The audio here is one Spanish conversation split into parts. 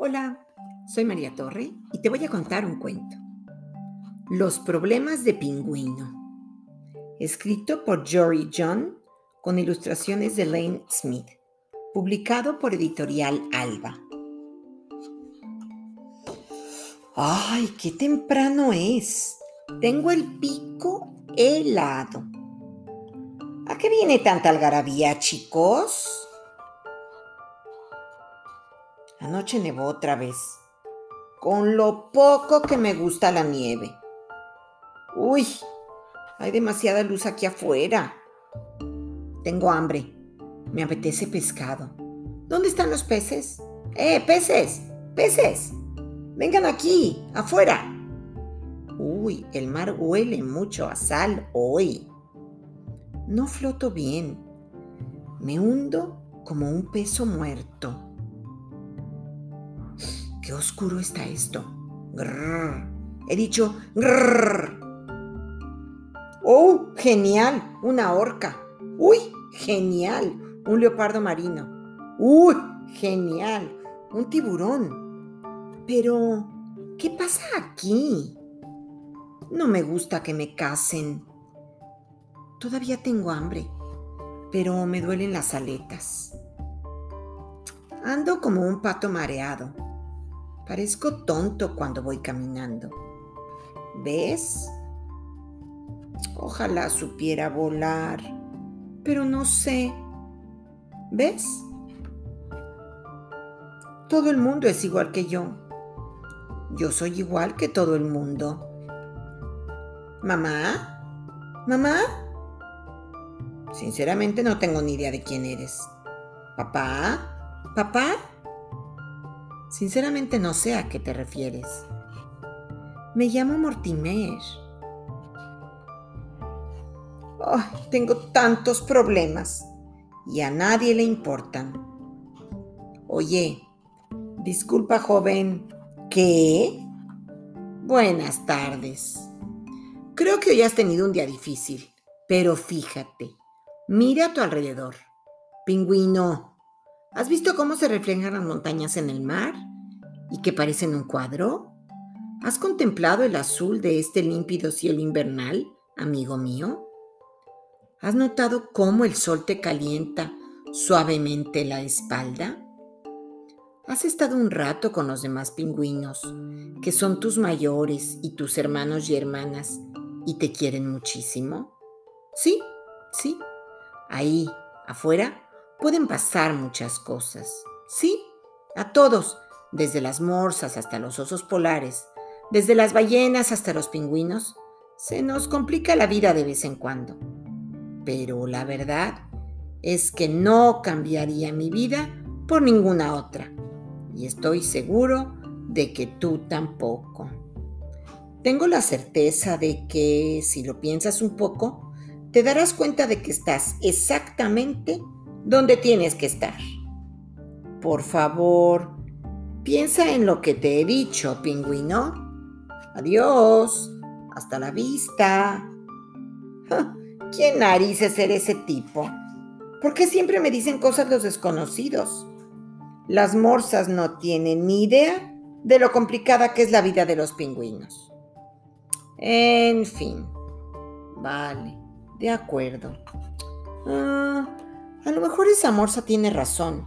Hola, soy María Torre y te voy a contar un cuento. Los problemas de pingüino. Escrito por Jory John con ilustraciones de Lane Smith. Publicado por Editorial Alba. ¡Ay, qué temprano es! Tengo el pico helado. ¿A qué viene tanta algarabía, chicos? Anoche nevó otra vez, con lo poco que me gusta la nieve. Uy, hay demasiada luz aquí afuera. Tengo hambre. Me apetece pescado. ¿Dónde están los peces? ¡Eh, peces! ¡Peces! Vengan aquí, afuera. Uy, el mar huele mucho a sal hoy. No floto bien. Me hundo como un peso muerto. Qué oscuro está esto. Grrr. He dicho grrr. ¡Oh, genial! Una orca. ¡Uy, genial! Un leopardo marino. ¡Uy, genial! Un tiburón. Pero, ¿qué pasa aquí? No me gusta que me casen. Todavía tengo hambre, pero me duelen las aletas. Ando como un pato mareado. Parezco tonto cuando voy caminando. ¿Ves? Ojalá supiera volar, pero no sé. ¿Ves? Todo el mundo es igual que yo. Yo soy igual que todo el mundo. ¿Mamá? ¿Mamá? Sinceramente no tengo ni idea de quién eres. ¿Papá? ¿Papá? Sinceramente no sé a qué te refieres. Me llamo Mortimer. tengo tantos problemas y a nadie le importan. Oye, disculpa joven, ¿qué? Buenas tardes. Creo que hoy has tenido un día difícil, pero fíjate, mira a tu alrededor. Pingüino, ¿Has visto cómo se reflejan las montañas en el mar y que parecen un cuadro? ¿Has contemplado el azul de este límpido cielo invernal, amigo mío? ¿Has notado cómo el sol te calienta suavemente la espalda? ¿Has estado un rato con los demás pingüinos, que son tus mayores y tus hermanos y hermanas, y te quieren muchísimo? Sí, sí. Ahí, afuera, pueden pasar muchas cosas. Sí, a todos, desde las morsas hasta los osos polares, desde las ballenas hasta los pingüinos, se nos complica la vida de vez en cuando. Pero la verdad es que no cambiaría mi vida por ninguna otra. Y estoy seguro de que tú tampoco. Tengo la certeza de que si lo piensas un poco, te darás cuenta de que estás exactamente donde tienes que estar. Por favor, piensa en lo que te he dicho, pingüino. Adiós. Hasta la vista. ¿Quién narices ser ese tipo? ¿Por qué siempre me dicen cosas los desconocidos? Las morsas no tienen ni idea de lo complicada que es la vida de los pingüinos. En fin. Vale, de acuerdo. Ah, a lo mejor esa morsa tiene razón.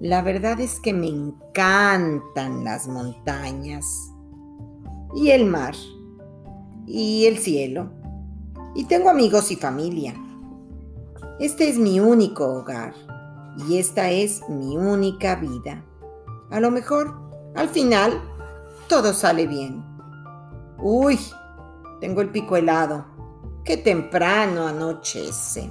La verdad es que me encantan las montañas y el mar y el cielo. Y tengo amigos y familia. Este es mi único hogar y esta es mi única vida. A lo mejor, al final, todo sale bien. Uy, tengo el pico helado. Qué temprano anochece.